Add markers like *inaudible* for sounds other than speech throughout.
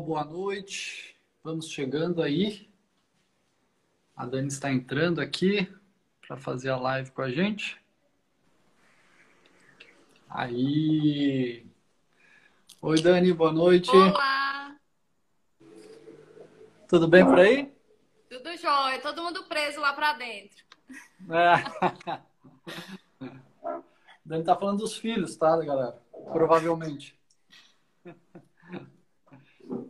Boa noite. Vamos chegando aí. A Dani está entrando aqui para fazer a live com a gente. Aí. Oi, Dani, boa noite. Olá. Tudo bem por aí? Tudo jóia. Todo mundo preso lá para dentro. É. *laughs* Dani tá falando dos filhos, tá, galera? Provavelmente.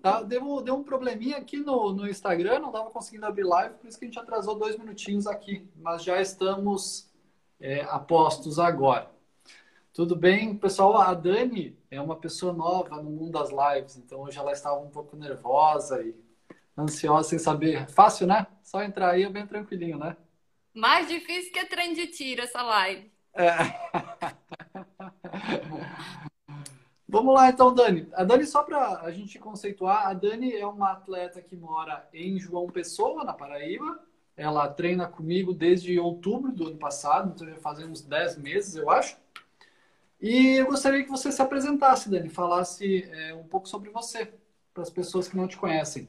Tá, deu, deu um probleminha aqui no, no Instagram, não estava conseguindo abrir live, por isso que a gente atrasou dois minutinhos aqui. Mas já estamos é, a postos agora. Tudo bem, pessoal? A Dani é uma pessoa nova no mundo das lives, então hoje ela estava um pouco nervosa e ansiosa sem saber. Fácil, né? Só entrar aí é bem tranquilinho, né? Mais difícil que trem de tiro essa live. É. *laughs* Vamos lá então, Dani. A Dani, só para a gente conceituar, a Dani é uma atleta que mora em João Pessoa, na Paraíba. Ela treina comigo desde outubro do ano passado, então já faz uns 10 meses, eu acho. E eu gostaria que você se apresentasse, Dani, falasse é, um pouco sobre você, para as pessoas que não te conhecem.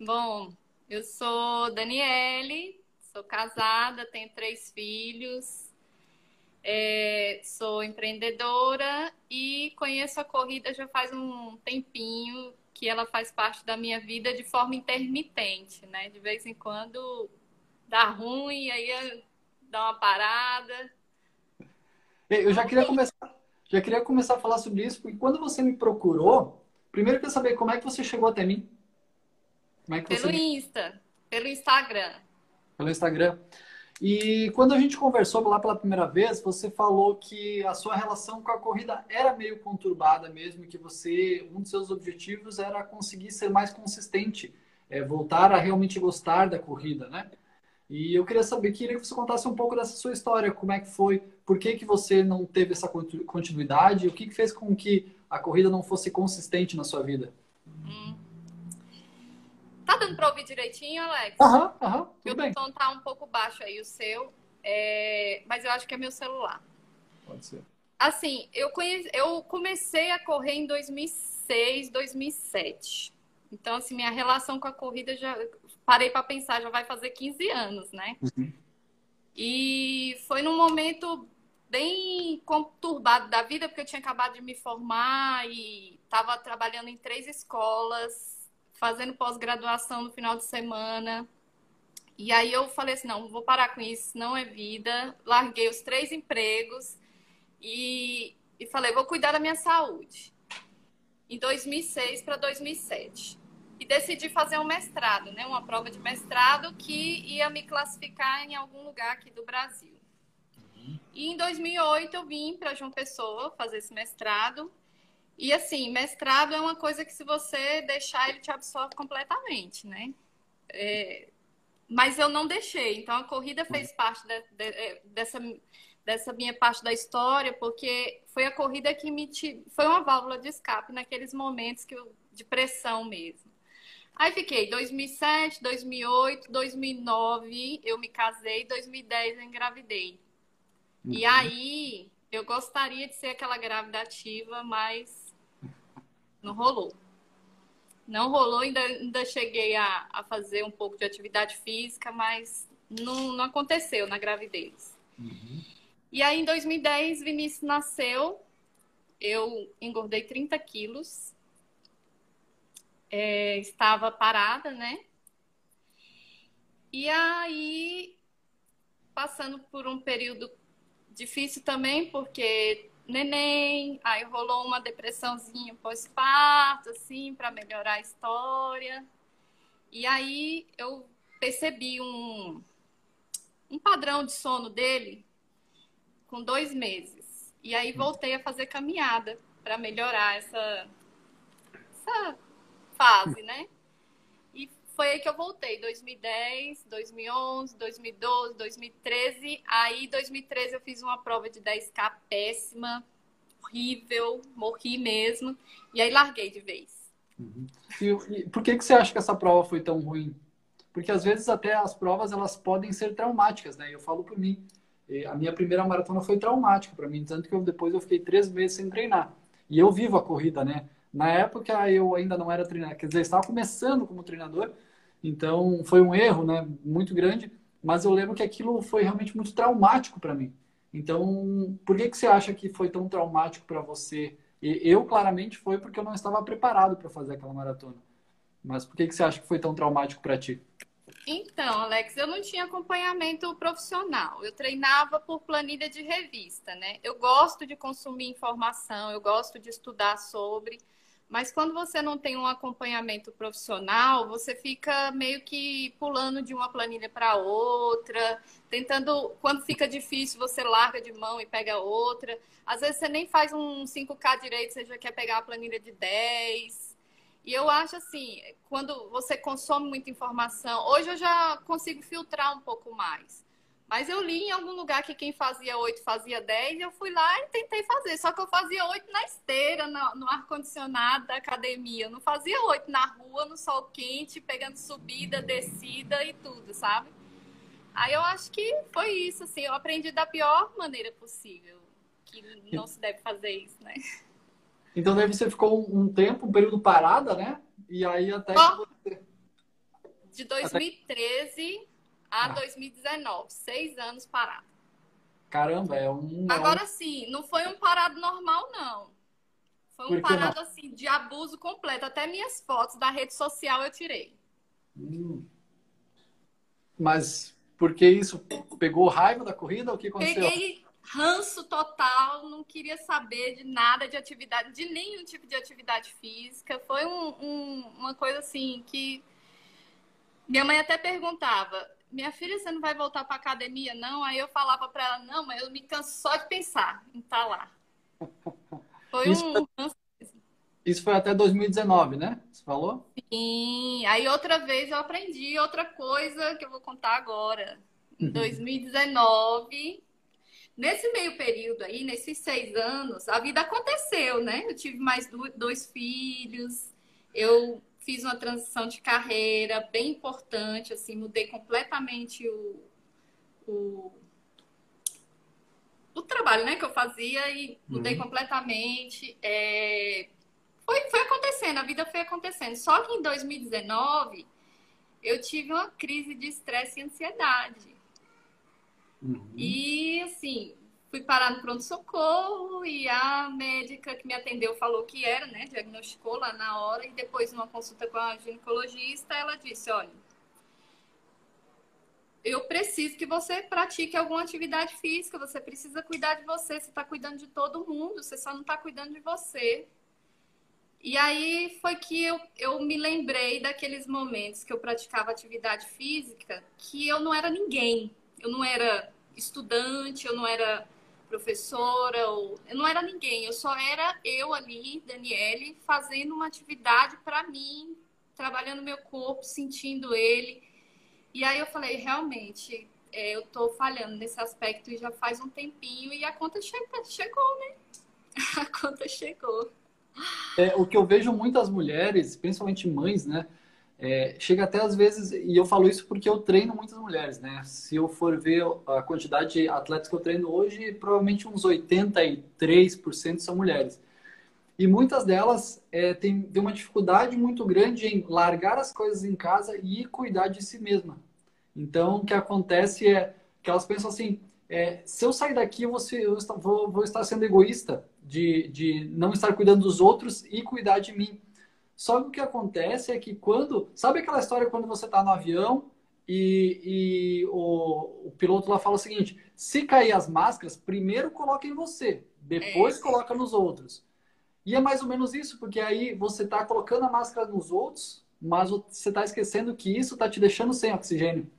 Bom, eu sou Daniele, sou casada, tenho três filhos, é, sou empreendedora e conheço a corrida já faz um tempinho que ela faz parte da minha vida de forma intermitente, né? De vez em quando dá ruim, aí dá uma parada. Eu já queria começar, já queria começar a falar sobre isso, porque quando você me procurou, primeiro eu queria saber como é que você chegou até mim. Como é que pelo você... Insta, pelo Instagram. Pelo Instagram. E quando a gente conversou lá pela primeira vez, você falou que a sua relação com a corrida era meio conturbada mesmo, que você um dos seus objetivos era conseguir ser mais consistente, é, voltar a realmente gostar da corrida, né? E eu queria saber, queria que você contasse um pouco dessa sua história, como é que foi, por que, que você não teve essa continuidade, o que, que fez com que a corrida não fosse consistente na sua vida? Hum. Tá dando para ouvir direitinho, Alex? Aham, aham. Tudo bem. O tom tá um pouco baixo aí, o seu. É... Mas eu acho que é meu celular. Pode ser. Assim, eu, conheci... eu comecei a correr em 2006, 2007. Então, assim, minha relação com a corrida já. Parei para pensar, já vai fazer 15 anos, né? Uhum. E foi num momento bem conturbado da vida, porque eu tinha acabado de me formar e estava trabalhando em três escolas fazendo pós-graduação no final de semana. E aí eu falei assim, não, vou parar com isso, não é vida. Larguei os três empregos e, e falei, vou cuidar da minha saúde. Em 2006 para 2007. E decidi fazer um mestrado, né? Uma prova de mestrado que ia me classificar em algum lugar aqui do Brasil. E em 2008 eu vim para João Pessoa fazer esse mestrado e assim, mestrado é uma coisa que se você deixar, ele te absorve completamente, né? É, mas eu não deixei. Então a corrida fez parte de, de, é, dessa, dessa minha parte da história, porque foi a corrida que me foi uma válvula de escape naqueles momentos que eu, de pressão mesmo. Aí fiquei 2007, 2008, 2009 eu me casei, 2010 eu engravidei. Uhum. E aí eu gostaria de ser aquela grávida ativa, mas não rolou. Não rolou, ainda, ainda cheguei a, a fazer um pouco de atividade física, mas não, não aconteceu na gravidez. Uhum. E aí, em 2010, Vinícius nasceu. Eu engordei 30 quilos. É, estava parada, né? E aí, passando por um período difícil também, porque neném, aí rolou uma depressãozinha pós-parto, assim, para melhorar a história. E aí eu percebi um, um padrão de sono dele com dois meses. E aí voltei a fazer caminhada para melhorar essa, essa fase, né? Foi aí que eu voltei, 2010, 2011, 2012, 2013. Aí, 2013, eu fiz uma prova de 10K péssima, horrível, morri mesmo. E aí, larguei de vez. Uhum. E, e, por que, que você acha que essa prova foi tão ruim? Porque às vezes até as provas elas podem ser traumáticas, né? Eu falo por mim. A minha primeira maratona foi traumática para mim, tanto que eu, depois eu fiquei três meses sem treinar. E eu vivo a corrida, né? Na época eu ainda não era treinador, quer dizer, estava começando como treinador, então foi um erro, né, muito grande, mas eu lembro que aquilo foi realmente muito traumático para mim. Então, por que que você acha que foi tão traumático para você? E eu claramente foi porque eu não estava preparado para fazer aquela maratona. Mas por que que você acha que foi tão traumático para ti? Então, Alex, eu não tinha acompanhamento profissional. Eu treinava por planilha de revista, né? Eu gosto de consumir informação, eu gosto de estudar sobre, mas quando você não tem um acompanhamento profissional, você fica meio que pulando de uma planilha para outra, tentando. Quando fica difícil, você larga de mão e pega outra. Às vezes você nem faz um 5K direito, você já quer pegar a planilha de 10. E eu acho assim, quando você consome muita informação, hoje eu já consigo filtrar um pouco mais. Mas eu li em algum lugar que quem fazia oito fazia dez, e eu fui lá e tentei fazer. Só que eu fazia oito na esteira, no, no ar-condicionado da academia. Eu não fazia oito na rua, no sol quente, pegando subida, descida e tudo, sabe? Aí eu acho que foi isso, assim. Eu aprendi da pior maneira possível. Que não se deve fazer isso, né? Então daí você ficou um tempo, um período parada, né? E aí até oh, você... De 2013 até... a 2019, ah. seis anos parado. Caramba, é um. Agora sim, não foi um parado normal, não. Foi um parado não? assim de abuso completo. Até minhas fotos da rede social eu tirei. Hum. Mas por que isso? Pegou raiva da corrida? O que aconteceu? Peguei ranço total, não queria saber de nada de atividade, de nenhum tipo de atividade física. Foi um, um, uma coisa assim que minha mãe até perguntava: minha filha, você não vai voltar para academia, não? Aí eu falava para ela: não, mas eu me canso só de pensar em estar tá lá. Foi isso um foi, Isso foi até 2019, né? Você falou? Sim. Aí outra vez eu aprendi outra coisa que eu vou contar agora. Em 2019 uhum. Nesse meio período aí, nesses seis anos, a vida aconteceu, né? Eu tive mais dois filhos, eu fiz uma transição de carreira bem importante, assim, mudei completamente o, o, o trabalho né, que eu fazia e mudei uhum. completamente. É, foi, foi acontecendo, a vida foi acontecendo. Só que em 2019 eu tive uma crise de estresse e ansiedade. Uhum. E assim, fui parar no pronto-socorro e a médica que me atendeu falou que era, né? Diagnosticou lá na hora e depois, numa consulta com a ginecologista, ela disse: olha. Eu preciso que você pratique alguma atividade física, você precisa cuidar de você, você está cuidando de todo mundo, você só não está cuidando de você. E aí foi que eu, eu me lembrei daqueles momentos que eu praticava atividade física, que eu não era ninguém, eu não era estudante, eu não era professora, ou... eu não era ninguém, eu só era eu ali, Daniele, fazendo uma atividade para mim, trabalhando meu corpo, sentindo ele. E aí eu falei, realmente, é, eu tô falhando nesse aspecto já faz um tempinho e a conta che chegou, né? *laughs* A conta chegou. É, o que eu vejo muitas mulheres, principalmente mães, né? É, chega até às vezes, e eu falo isso porque eu treino muitas mulheres, né? Se eu for ver a quantidade de atletas que eu treino hoje, provavelmente uns 83% são mulheres. E muitas delas é, têm, têm uma dificuldade muito grande em largar as coisas em casa e cuidar de si mesma. Então, o que acontece é que elas pensam assim: é, se eu sair daqui, eu, vou, eu vou, vou estar sendo egoísta de, de não estar cuidando dos outros e cuidar de mim. Só que o que acontece é que quando. Sabe aquela história quando você está no avião e, e o, o, piloto lá fala o seguinte: se cair as máscaras, primeiro coloca em você, depois é. coloca nos outros. E é mais ou menos isso, porque aí você está colocando a máscara nos outros, mas você está esquecendo que isso está te deixando sem oxigênio.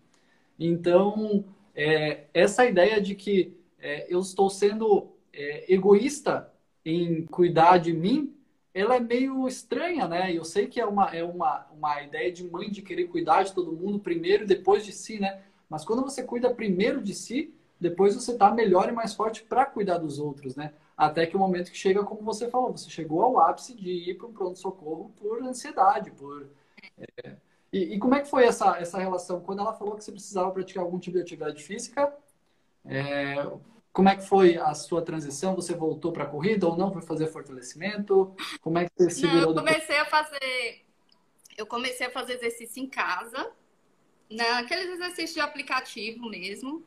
Então, é, essa ideia de que é, eu estou sendo é, egoísta em cuidar de mim ela é meio estranha, né? Eu sei que é uma, é uma, uma ideia de mãe de querer cuidar de todo mundo primeiro e depois de si, né? Mas quando você cuida primeiro de si, depois você tá melhor e mais forte para cuidar dos outros, né? Até que o momento que chega, como você falou, você chegou ao ápice de ir para um pronto-socorro por ansiedade, por... É... E, e, como é que foi essa, essa relação? Quando ela falou que você precisava praticar algum tipo de atividade física, é... como é que foi a sua transição? Você voltou para a corrida ou não? Foi fazer fortalecimento? Como é que você se virou? Não, eu comecei a fazer... Eu comecei a fazer exercício em casa, naqueles né? exercícios de aplicativo mesmo.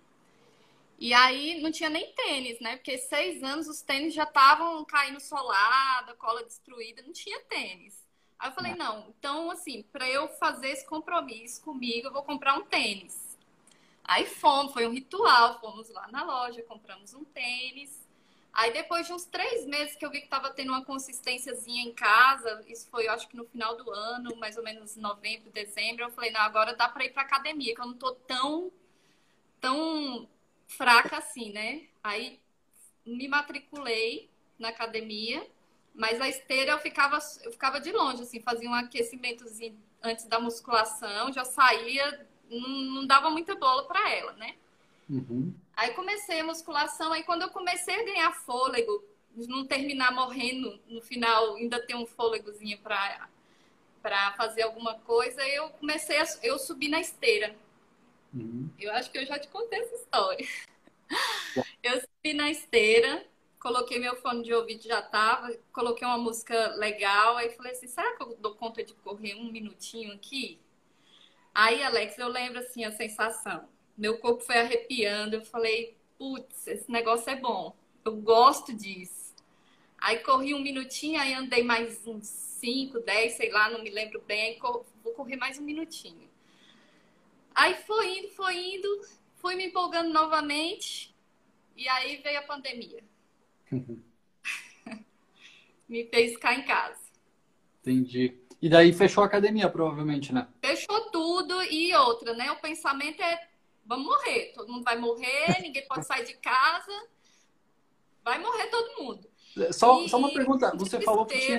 E aí não tinha nem tênis, né? Porque seis anos os tênis já estavam caindo solada, cola destruída, não tinha tênis. Aí eu falei, é. não, então assim, para eu fazer esse compromisso comigo, eu vou comprar um tênis. Aí fomos, foi um ritual, fomos lá na loja, compramos um tênis. Aí depois de uns três meses que eu vi que estava tendo uma consistênciazinha em casa, isso foi, eu acho que no final do ano, mais ou menos novembro, dezembro, eu falei, não, agora dá para ir para academia, que eu não tô tão, tão fraca assim, né? Aí me matriculei na academia, mas a esteira eu ficava, eu ficava de longe, assim, fazia um aquecimentozinho antes da musculação, já saía não, não dava muita bola para ela, né? Uhum. Aí comecei a musculação, aí quando eu comecei a ganhar fôlego, não terminar morrendo no final, ainda ter um fôlegozinho para para fazer alguma coisa, eu comecei a eu subi na esteira. Uhum. Eu acho que eu já te contei essa história. *laughs* Eu subi na esteira, coloquei meu fone de ouvido já tava, coloquei uma música legal, aí falei assim, será que eu dou conta de correr um minutinho aqui? Aí, Alex, eu lembro assim a sensação. Meu corpo foi arrepiando. Eu falei, putz, esse negócio é bom. Eu gosto disso. Aí corri um minutinho, aí andei mais uns 5, 10, sei lá, não me lembro bem. Vou correr mais um minutinho. Aí foi indo, foi indo, fui me empolgando novamente. E aí veio a pandemia. *laughs* me fez ficar em casa. Entendi. E daí fechou a academia, provavelmente, né? Fechou tudo e outra, né? O pensamento é vamos morrer. Todo mundo vai morrer, *laughs* ninguém pode sair de casa. Vai morrer todo mundo. Só, e, só uma pergunta. Você falou, que tinha,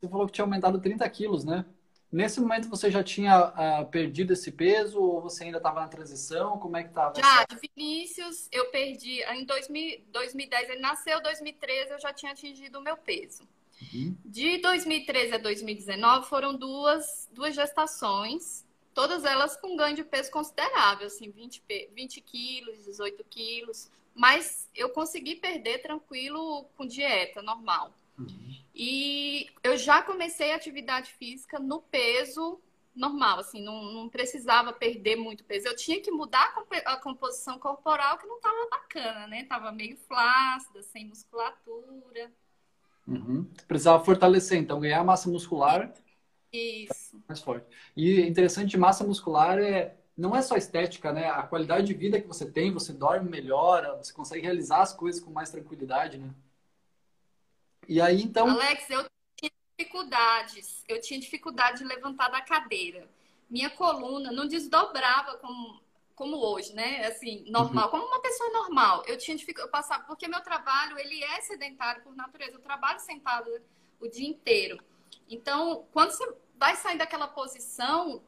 você falou que tinha aumentado 30 quilos, né? Nesse momento você já tinha uh, perdido esse peso ou você ainda estava na transição? Como é que estava? Já, essa... Vinícius, eu perdi em 2000, 2010, ele nasceu, 2013 eu já tinha atingido o meu peso. Uhum. De 2013 a 2019 foram duas, duas gestações, todas elas com ganho de peso considerável, assim, 20, 20 quilos, 18 quilos. Mas eu consegui perder tranquilo com dieta normal. Uhum. E eu já comecei a atividade física no peso normal, assim, não, não, precisava perder muito peso. Eu tinha que mudar a composição corporal que não estava bacana, né? Tava meio flácida, sem musculatura. Uhum. Precisava fortalecer, então, ganhar massa muscular. Isso. Mais forte. E interessante, massa muscular é não é só estética, né? A qualidade de vida que você tem, você dorme melhor, você consegue realizar as coisas com mais tranquilidade, né? E aí, então. Alex, eu tinha dificuldades. Eu tinha dificuldade de levantar da cadeira. Minha coluna não desdobrava como como hoje, né? Assim, normal, uhum. como uma pessoa normal. Eu tinha dificuldade, eu passava, porque meu trabalho, ele é sedentário por natureza. Eu trabalho sentado o dia inteiro. Então, quando você vai sair daquela posição,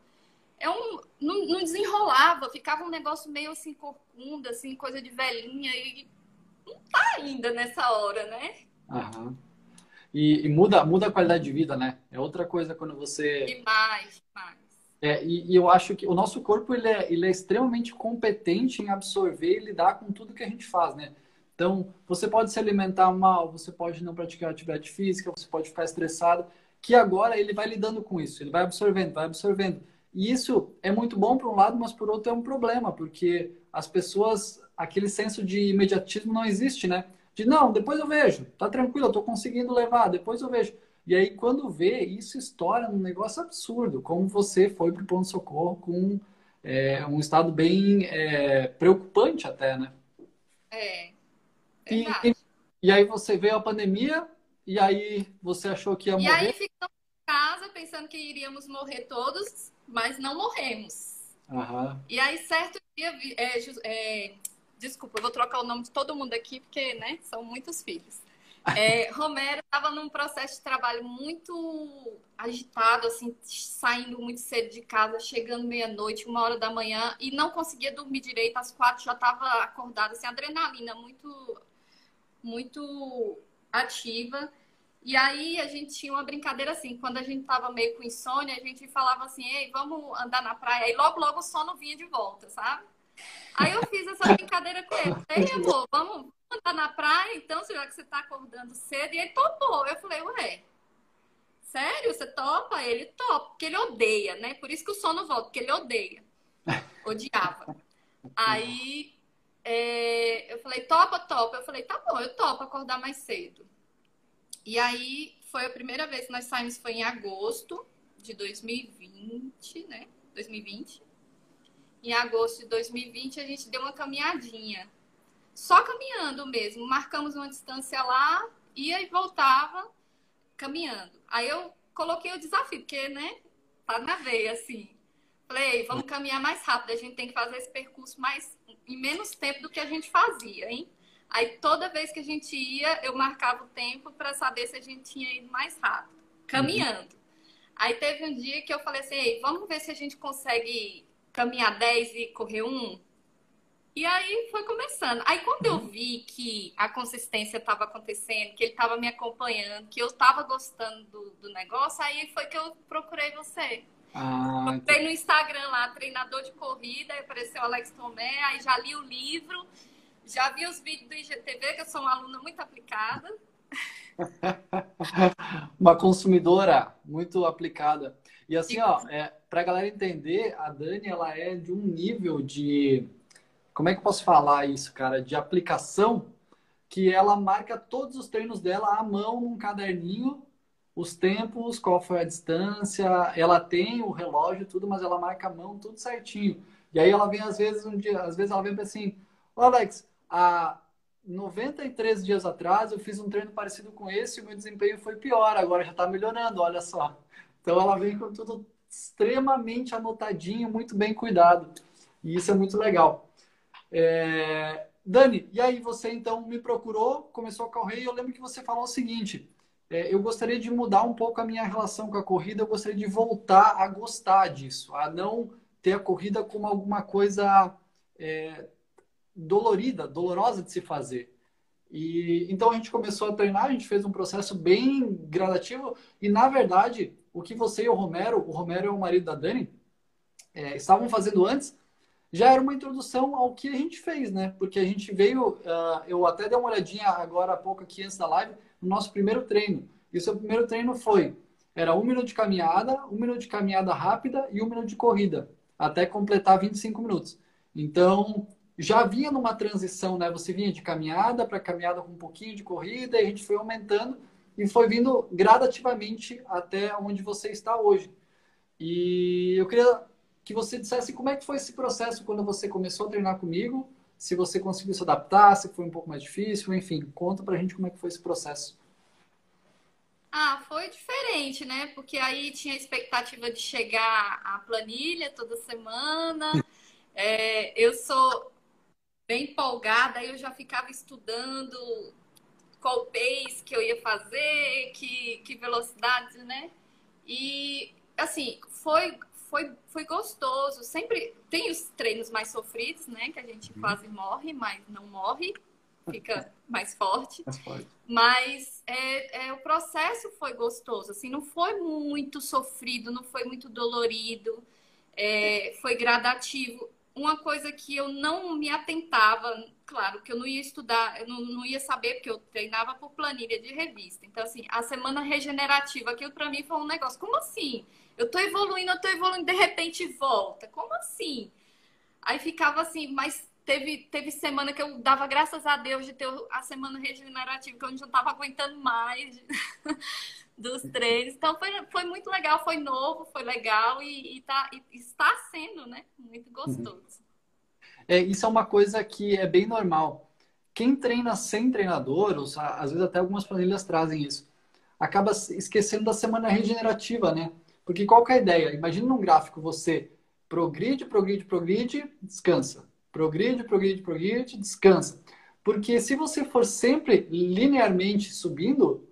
é um, não, não desenrolava, ficava um negócio meio assim, corcunda, assim, coisa de velhinha, e não tá ainda nessa hora, né? Aham. E, e, muda, muda a qualidade de vida, né? É outra coisa quando você. Demais, demais. É, e, e, eu acho que o nosso corpo ele é, ele é extremamente competente em absorver e lidar com tudo que a gente faz, né? Então, você pode se alimentar mal, você pode não praticar atividade física, você pode ficar estressado, que agora ele vai lidando com isso, ele vai absorvendo, vai absorvendo. E isso é muito bom por um lado, mas por outro é um problema, porque as pessoas, aquele senso de imediatismo não existe, né? De não, depois eu vejo, tá tranquilo, eu tô conseguindo levar, depois eu vejo. E aí, quando vê, isso estoura num negócio absurdo, como você foi para o ponto-socorro com é, um estado bem é, preocupante até, né? É. E, e, e, aí você veio a pandemia, e aí você achou que ia morrer? E aí ficamos em casa pensando que iríamos morrer todos, mas não morremos. Uhum. E aí, certo dia, é, é, desculpa, eu vou trocar o nome de todo mundo aqui, porque né, são muitos filhos. É, Romero estava num processo de trabalho muito agitado, assim, saindo muito cedo de casa, chegando meia-noite, uma hora da manhã, e não conseguia dormir direito. Às quatro já estava acordada, assim, adrenalina muito, muito ativa. E aí a gente tinha uma brincadeira assim, quando a gente estava meio com insônia, a gente falava assim, ei, vamos andar na praia. E logo, logo o sono vinha de volta, sabe? Aí eu fiz essa brincadeira com ele. Ei, amor, vamos andar na praia, então, já que você tá acordando cedo. E ele topou. Eu falei, ué, sério? Você topa? Ele topa, porque ele odeia, né? Por isso que o sono volta, porque ele odeia. *laughs* Odiava. Aí é, eu falei, topa, topa. Eu falei, tá bom, eu topo acordar mais cedo. E aí foi a primeira vez que nós saímos, foi em agosto de 2020, né? 2020. Em agosto de 2020 a gente deu uma caminhadinha. Só caminhando mesmo. Marcamos uma distância lá, ia e voltava caminhando. Aí eu coloquei o desafio, porque, né, tá na veia, assim. Falei, vamos caminhar mais rápido, a gente tem que fazer esse percurso mais em menos tempo do que a gente fazia, hein? Aí toda vez que a gente ia, eu marcava o tempo para saber se a gente tinha ido mais rápido, caminhando. Uhum. Aí teve um dia que eu falei assim, vamos ver se a gente consegue caminhar 10 e correr um. E aí foi começando. Aí quando eu vi que a consistência estava acontecendo, que ele estava me acompanhando, que eu estava gostando do, do, negócio, aí foi que eu procurei você. Ah, no Instagram lá, treinador de corrida, apareceu Alex Tomé, aí já li o livro, já vi os vídeos do IGTV, que eu sou uma aluna muito aplicada. *laughs* uma consumidora muito aplicada. E assim, ó, é, para a galera entender, a Dani ela é de um nível de como é que eu posso falar isso, cara? De aplicação que ela marca todos os treinos dela à mão num caderninho, os tempos, qual foi a distância, ela tem o relógio tudo, mas ela marca a mão tudo certinho. E aí ela vem às vezes um dia, às vezes ela vem assim, oh, Alex, há 93 dias atrás eu fiz um treino parecido com esse e o meu desempenho foi pior, agora já está melhorando, olha só. Então ela vem com tudo extremamente anotadinho, muito bem cuidado. E isso é muito legal. É... Dani, e aí você então me procurou, começou a correr e eu lembro que você falou o seguinte: é, eu gostaria de mudar um pouco a minha relação com a corrida, eu gostaria de voltar a gostar disso, a não ter a corrida como alguma coisa é, dolorida, dolorosa de se fazer. E então a gente começou a treinar, a gente fez um processo bem gradativo e na verdade o que você e o Romero, o Romero é o marido da Dani, é, estavam fazendo antes já era uma introdução ao que a gente fez, né? Porque a gente veio, uh, eu até dei uma olhadinha agora há pouco aqui antes da live, no nosso primeiro treino. E o seu primeiro treino foi, era um minuto de caminhada, um minuto de caminhada rápida e um minuto de corrida, até completar 25 minutos. Então, já vinha numa transição, né? Você vinha de caminhada para caminhada com um pouquinho de corrida, e a gente foi aumentando e foi vindo gradativamente até onde você está hoje. E eu queria que você dissesse como é que foi esse processo quando você começou a treinar comigo, se você conseguiu se adaptar, se foi um pouco mais difícil, enfim, conta pra gente como é que foi esse processo. Ah, foi diferente, né? Porque aí tinha a expectativa de chegar a planilha toda semana. É, eu sou bem empolgada, aí eu já ficava estudando qual pace que eu ia fazer, que, que velocidade, né? E, assim, foi foi, foi gostoso. Sempre tem os treinos mais sofridos, né? Que a gente uhum. quase morre, mas não morre, fica mais forte. Mais forte. Mas é, é, o processo foi gostoso, assim, não foi muito sofrido, não foi muito dolorido, é, foi gradativo. Uma coisa que eu não me atentava, claro, que eu não ia estudar, eu não, não ia saber, porque eu treinava por planilha de revista. Então, assim, a semana regenerativa, aquilo para mim foi um negócio. Como assim? Eu tô evoluindo, eu tô evoluindo, de repente volta. Como assim? Aí ficava assim, mas teve, teve semana que eu dava graças a Deus de ter a semana regenerativa, que eu não tava aguentando mais *laughs* dos treinos. Então foi, foi muito legal, foi novo, foi legal e, e, tá, e está sendo, né? Muito gostoso. É, isso é uma coisa que é bem normal. Quem treina sem treinador, ou, às vezes até algumas planilhas trazem isso, acaba esquecendo da semana regenerativa, né? Porque qual que é a ideia? Imagina num gráfico você progride, progride, progride, descansa. Progride, progride, progride, descansa. Porque se você for sempre linearmente subindo,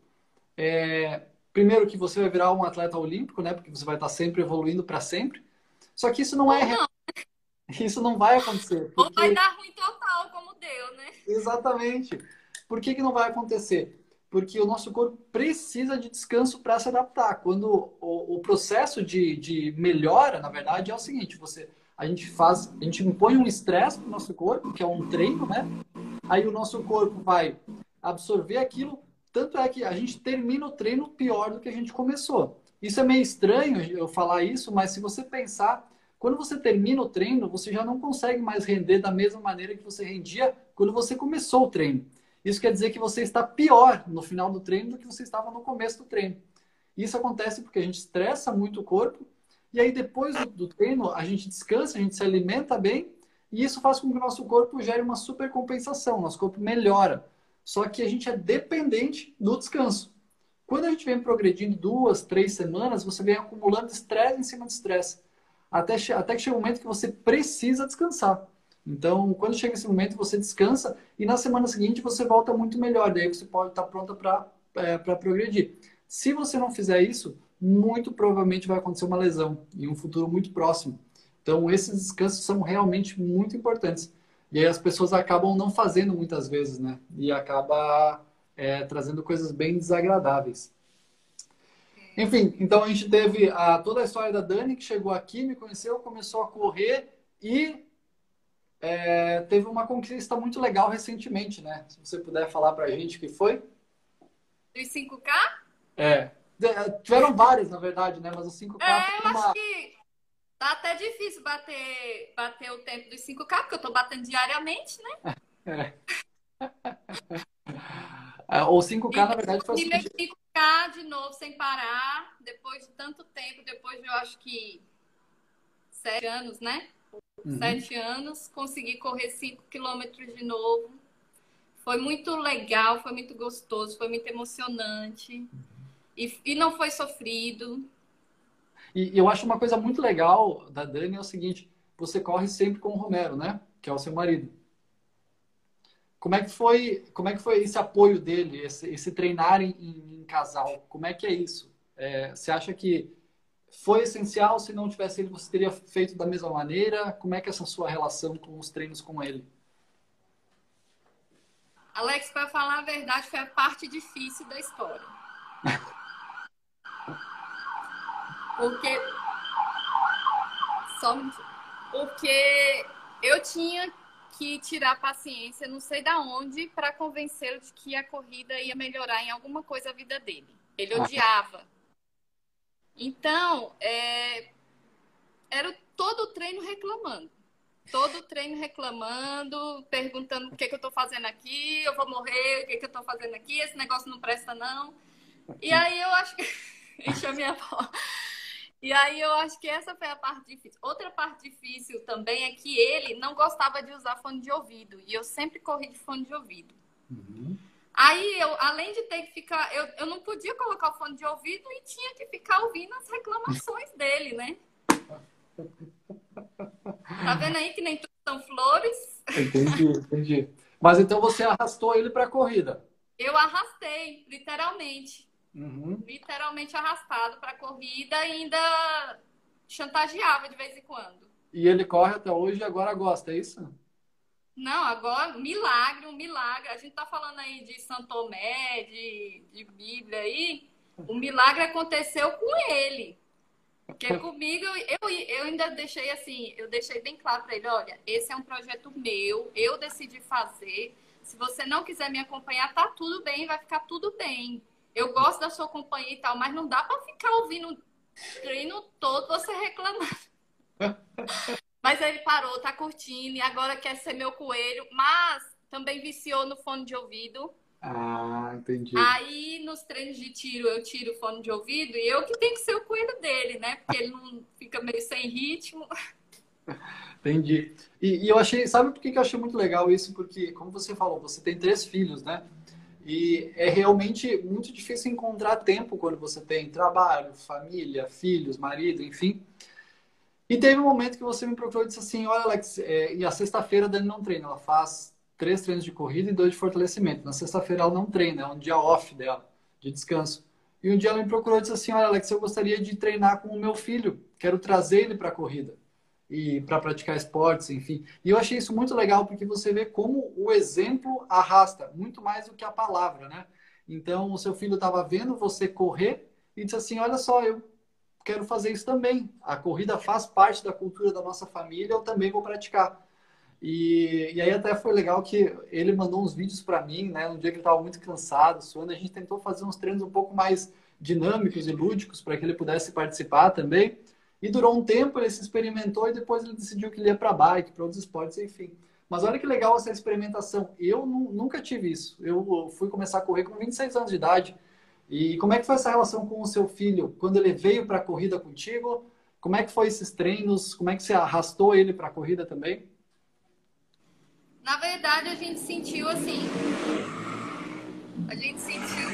é, primeiro que você vai virar um atleta olímpico, né? Porque você vai estar sempre evoluindo para sempre. Só que isso não é não. *laughs* isso não vai acontecer. Porque... Ou vai dar ruim total, como deu, né? Exatamente. Por que, que não vai acontecer? porque o nosso corpo precisa de descanso para se adaptar. Quando o, o processo de, de, melhora, na verdade, é o seguinte: você, a gente faz, a gente impõe um estresse para o nosso corpo, que é um treino, né? aí o nosso corpo vai absorver aquilo. Tanto é que a gente termina o treino pior do que a gente começou. Isso é meio estranho eu falar isso, mas se você pensar, quando você termina o treino, você já não consegue mais render da mesma maneira que você rendia quando você começou o treino. Isso quer dizer que você está pior no final do treino do que você estava no começo do treino. Isso acontece porque a gente estressa muito o corpo e aí depois do, treino a gente descansa, a gente se alimenta bem e isso faz com que o nosso corpo gere uma supercompensação, nosso corpo melhora. Só que a gente é dependente do descanso. Quando a gente vem progredindo duas, três semanas, você vem acumulando estresse em cima de estresse. Até, até que chega um momento que você precisa descansar. Então, quando chega esse momento, você descansa e na semana seguinte você volta muito melhor. Daí você pode estar pronta para é, progredir. Se você não fizer isso, muito provavelmente vai acontecer uma lesão em um futuro muito próximo. Então, esses descansos são realmente muito importantes. E aí as pessoas acabam não fazendo muitas vezes, né? E acaba é, trazendo coisas bem desagradáveis. Enfim, então a gente teve a, toda a história da Dani, que chegou aqui, me conheceu, começou a correr e é, teve uma conquista muito legal recentemente, né? Se você puder falar pra gente o que foi. Dos 5K? É. Tiveram várias, na verdade, né? Mas os 5K é, eu uma... acho que Tá até difícil bater, bater o tempo dos 5K, porque eu tô batendo diariamente, né? Ou 5K, e, na verdade, foi assim. 5K de novo, sem parar, depois de tanto tempo, depois de eu acho que sete anos, né? Uhum. Sete anos, consegui correr 5 quilômetros de novo. Foi muito legal, foi muito gostoso, foi muito emocionante. E, e não foi sofrido. E, eu acho uma coisa muito legal da Dani é o seguinte: você corre sempre com o Romero, né? Que é o seu marido. Como é que foi, como é que foi esse apoio dele, esse, esse treinar em, em, casal? Como é que é isso? É, você acha que foi essencial? Se não tivesse ele, você teria feito da mesma maneira? Como é que é essa sua relação com os treinos com ele? Alex, para falar a verdade, foi a parte difícil da história. *laughs* Porque. Só um Porque eu tinha que tirar paciência, não sei da onde, para convencê-lo de que a corrida ia melhorar em alguma coisa a vida dele. Ele odiava. Então, é... era todo o treino reclamando. Todo o treino reclamando, perguntando o que, que eu estou fazendo aqui, eu vou morrer, o que, que eu estou fazendo aqui, esse negócio não presta, não. E aí eu acho que. *laughs* Enche a minha avó. E aí eu acho que essa foi a parte difícil. Outra parte difícil também é que ele não gostava de usar fone de ouvido. E eu sempre corri de fone de ouvido. Uhum. Aí eu, além de ter que ficar, eu, eu não podia colocar o fone de ouvido e tinha que ficar ouvindo as reclamações *laughs* dele, né? Tá vendo aí que nem tudo são flores? Entendi, entendi. Mas então você arrastou ele para a corrida? Eu arrastei, literalmente. Uhum. Literalmente arrastado para a corrida e ainda chantageava de vez em quando. E ele corre até hoje e agora gosta, é isso? Não, agora, milagre, um milagre. A gente tá falando aí de Santomé, de, de Bíblia aí. O milagre aconteceu com ele. Porque *laughs* comigo, eu, eu ainda deixei assim, eu deixei bem claro para ele, olha, esse é um projeto meu, eu decidi fazer. Se você não quiser me acompanhar, tá tudo bem, vai ficar tudo bem eu gosto da sua companhia e tal, mas não dá para ficar ouvindo o treino todo você reclamando. *laughs* mas ele parou, tá curtindo e agora quer ser meu coelho, mas também viciou no fone de ouvido. Ah, entendi. Aí nos treinos de tiro eu tiro o fone de ouvido e eu que tenho que ser o coelho dele, né? Porque ele não fica meio sem ritmo. Entendi. E, e eu achei, sabe por que eu achei muito legal isso? Porque, como você falou, você tem três filhos, né? E é realmente muito difícil encontrar tempo quando você tem trabalho, família, filhos, marido, enfim. E teve um momento que você me procurou e disse assim: Olha, Alex, é, e a sexta-feira a Dani não treina, ela faz três treinos de corrida e dois de fortalecimento. Na sexta-feira ela não treina, é um dia off dela, de descanso. E um dia ela me procurou e disse assim: Olha, Alex, eu gostaria de treinar com o meu filho, quero trazer ele para a corrida e para praticar esportes, enfim. E eu achei isso muito legal porque você vê como o exemplo arrasta muito mais do que a palavra, né? Então, o seu filho estava vendo você correr e disse assim: Olha só, eu quero fazer isso também. A corrida faz parte da cultura da nossa família, eu também vou praticar. E, e aí até foi legal que ele mandou uns vídeos para mim, né? Um dia que ele estava muito cansado, suando, a gente tentou fazer uns treinos um pouco mais dinâmicos e lúdicos para que ele pudesse participar também. E durou um tempo, ele se experimentou e depois ele decidiu que ele ia para bike, para outros esportes, enfim. Mas olha que legal essa experimentação. Eu nunca tive isso. Eu fui começar a correr com 26 anos de idade. E como é que foi essa relação com o seu filho? Quando ele veio para a corrida contigo, como é que foi esses treinos? Como é que você arrastou ele para a corrida também? Na verdade, a gente sentiu assim. A gente sentiu.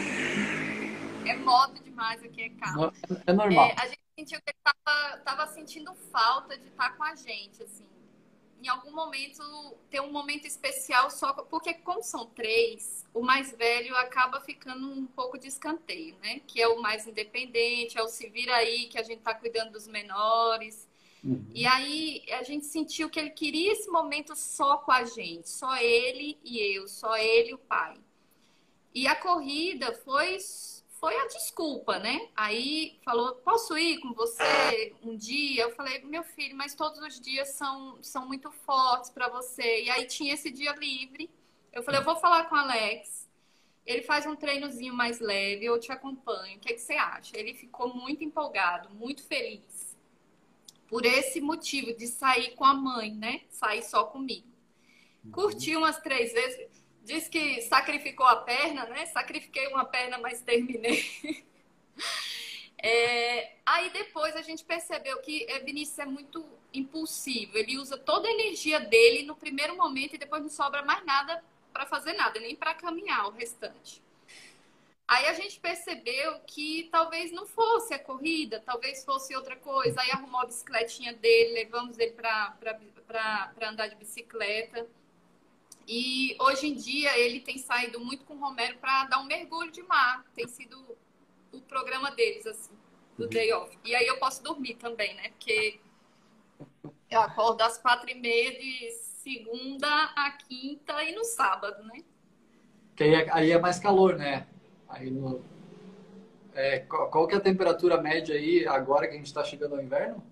É modo demais aqui, é carro. É normal. É, a gente sentiu que ele tava, tava sentindo falta de estar com a gente, assim. Em algum momento, ter um momento especial só. Porque, como são três, o mais velho acaba ficando um pouco de escanteio, né? Que é o mais independente, é o se vira aí, que a gente tá cuidando dos menores. Uhum. E aí a gente sentiu que ele queria esse momento só com a gente, só ele e eu, só ele e o pai. E a corrida foi foi a desculpa, né? Aí falou, posso ir com você um dia? Eu falei, meu filho, mas todos os dias são, são muito fortes para você. E aí tinha esse dia livre. Eu falei, eu vou falar com o Alex. Ele faz um treinozinho mais leve, eu te acompanho. O que, é que você acha? Ele ficou muito empolgado, muito feliz. Por esse motivo de sair com a mãe, né? Sair só comigo. Uhum. Curti umas três vezes Diz que sacrificou a perna, né? Sacrifiquei uma perna, mas terminei. *laughs* É, aí depois a gente percebeu que Vinícius é muito impulsivo. Ele usa toda a energia dele no primeiro momento e depois não sobra mais nada para fazer nada, nem para caminhar o restante. Aí a gente percebeu que talvez não fosse a corrida, talvez fosse outra coisa. Aí arrumou a bicicletinha dele, levamos ele para andar de bicicleta. E hoje em dia ele tem saído muito com o Romero para dar um mergulho de mar. Tem sido o programa deles, assim, do uhum. day off. E aí eu posso dormir também, né? Porque eu acordo às quatro e meia de segunda a quinta e no sábado, né? Que aí é, aí é mais calor, né? Aí no... É, qual, qual que é a temperatura média aí agora que a gente está chegando ao inverno?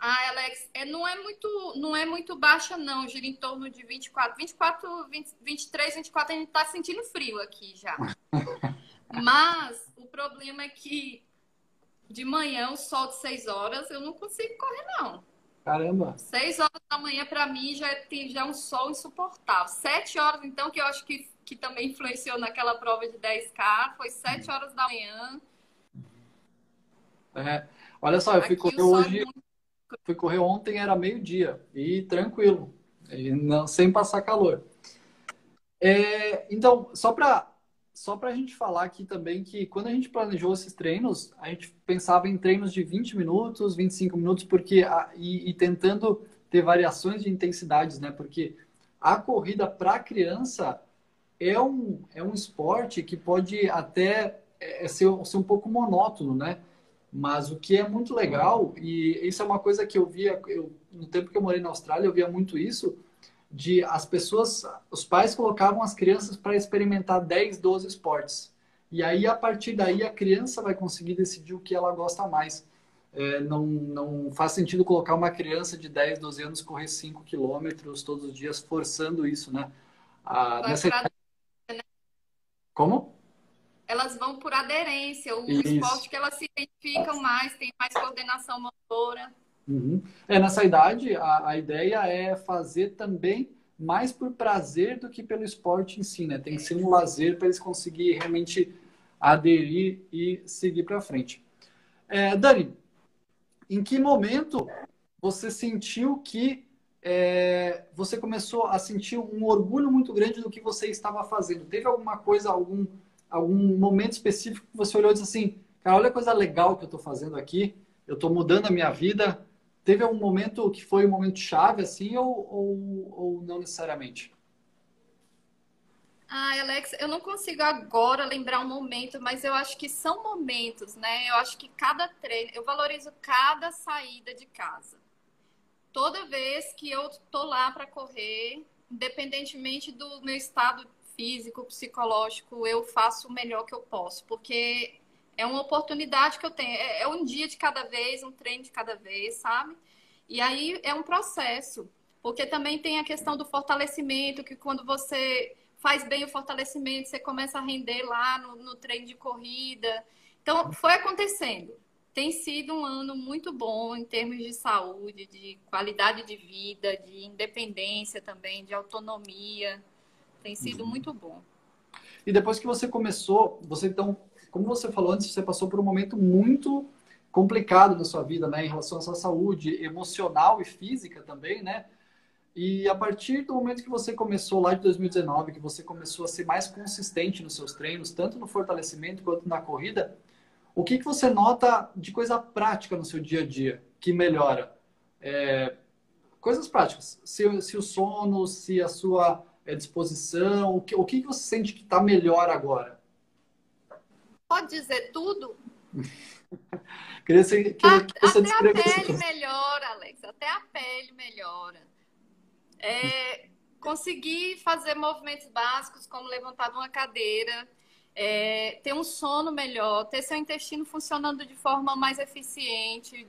Ah, Alex, é, não, é muito, não é muito baixa, não. Gira em torno de 24. 24, 20, 23, 24, a gente tá sentindo frio aqui já. *laughs* Mas o problema é que de manhã, o sol de 6 horas, eu não consigo correr, não. Caramba! 6 horas da manhã, para mim, já, tem, já é um sol insuportável. 7 horas, então, que eu acho que, que também influenciou naquela prova de 10K, foi 7 horas da manhã. É. Olha só, eu correr hoje. É muito fui correr ontem, era meio-dia e tranquilo, e não, sem passar calor. É, então, só para só a gente falar aqui também que quando a gente planejou esses treinos, a gente pensava em treinos de 20 minutos, 25 minutos, porque a, e, e tentando ter variações de intensidades, né? Porque a corrida para criança é um, é um esporte que pode até é, ser, ser um pouco monótono, né? Mas o que é muito legal, e isso é uma coisa que eu via, eu, no tempo que eu morei na Austrália, eu via muito isso, de as pessoas, os pais colocavam as crianças para experimentar 10, 12 esportes. E aí, a partir daí, a criança vai conseguir decidir o que ela gosta mais. É, não, não faz sentido colocar uma criança de 10, 12 anos correr 5 quilômetros todos os dias, forçando isso, né? Ah, nessa... Né? Como? Elas vão por aderência, o Isso. esporte que elas se identificam mais, tem mais coordenação motora. Uhum. É, nessa idade, a, a ideia é fazer também mais por prazer do que pelo esporte em si, né? Tem que ser um lazer para eles conseguirem realmente aderir e seguir para frente. É, Dani, em que momento você sentiu que é, você começou a sentir um orgulho muito grande do que você estava fazendo? Teve alguma coisa, algum algum momento específico que você olhou e disse assim, cara, olha a coisa legal que eu estou fazendo aqui, eu estou mudando a minha vida. Teve algum momento que foi um momento chave, assim, ou, ou, ou não necessariamente? Ah, Alex, eu não consigo agora lembrar um momento, mas eu acho que são momentos, né? Eu acho que cada treino, eu valorizo cada saída de casa. Toda vez que eu tô lá para correr, independentemente do meu estado físico, psicológico, eu faço o melhor que eu posso, porque é uma oportunidade que eu tenho. É, é um dia de cada vez, um treino de cada vez, sabe? E aí é um processo, porque também tem a questão do fortalecimento, que quando você faz bem o fortalecimento, você começa a render lá no, no treino de corrida. Então, foi acontecendo. Tem sido um ano muito bom em termos de saúde, de qualidade de vida, de independência também, de autonomia. Tem sido uhum. muito bom. E depois que você começou, você então, como você falou antes, você passou por um momento muito complicado na sua vida, né, em relação à sua saúde emocional e física também, né? E a partir do momento que você começou lá de 2019, que você começou a ser mais consistente nos seus treinos, tanto no fortalecimento quanto na corrida, o que, que você nota de coisa prática no seu dia a dia que melhora? É, coisas práticas. Se, se, o sono, se a sua é, disposição, o que, o que você sente que está melhor agora? Pode dizer tudo? *laughs* Queria que, que você até a pele melhora, Alex. Até a pele melhora. É, conseguir fazer movimentos básicos, como levantar de uma cadeira, é, ter um sono melhor, ter seu intestino funcionando de forma mais eficiente,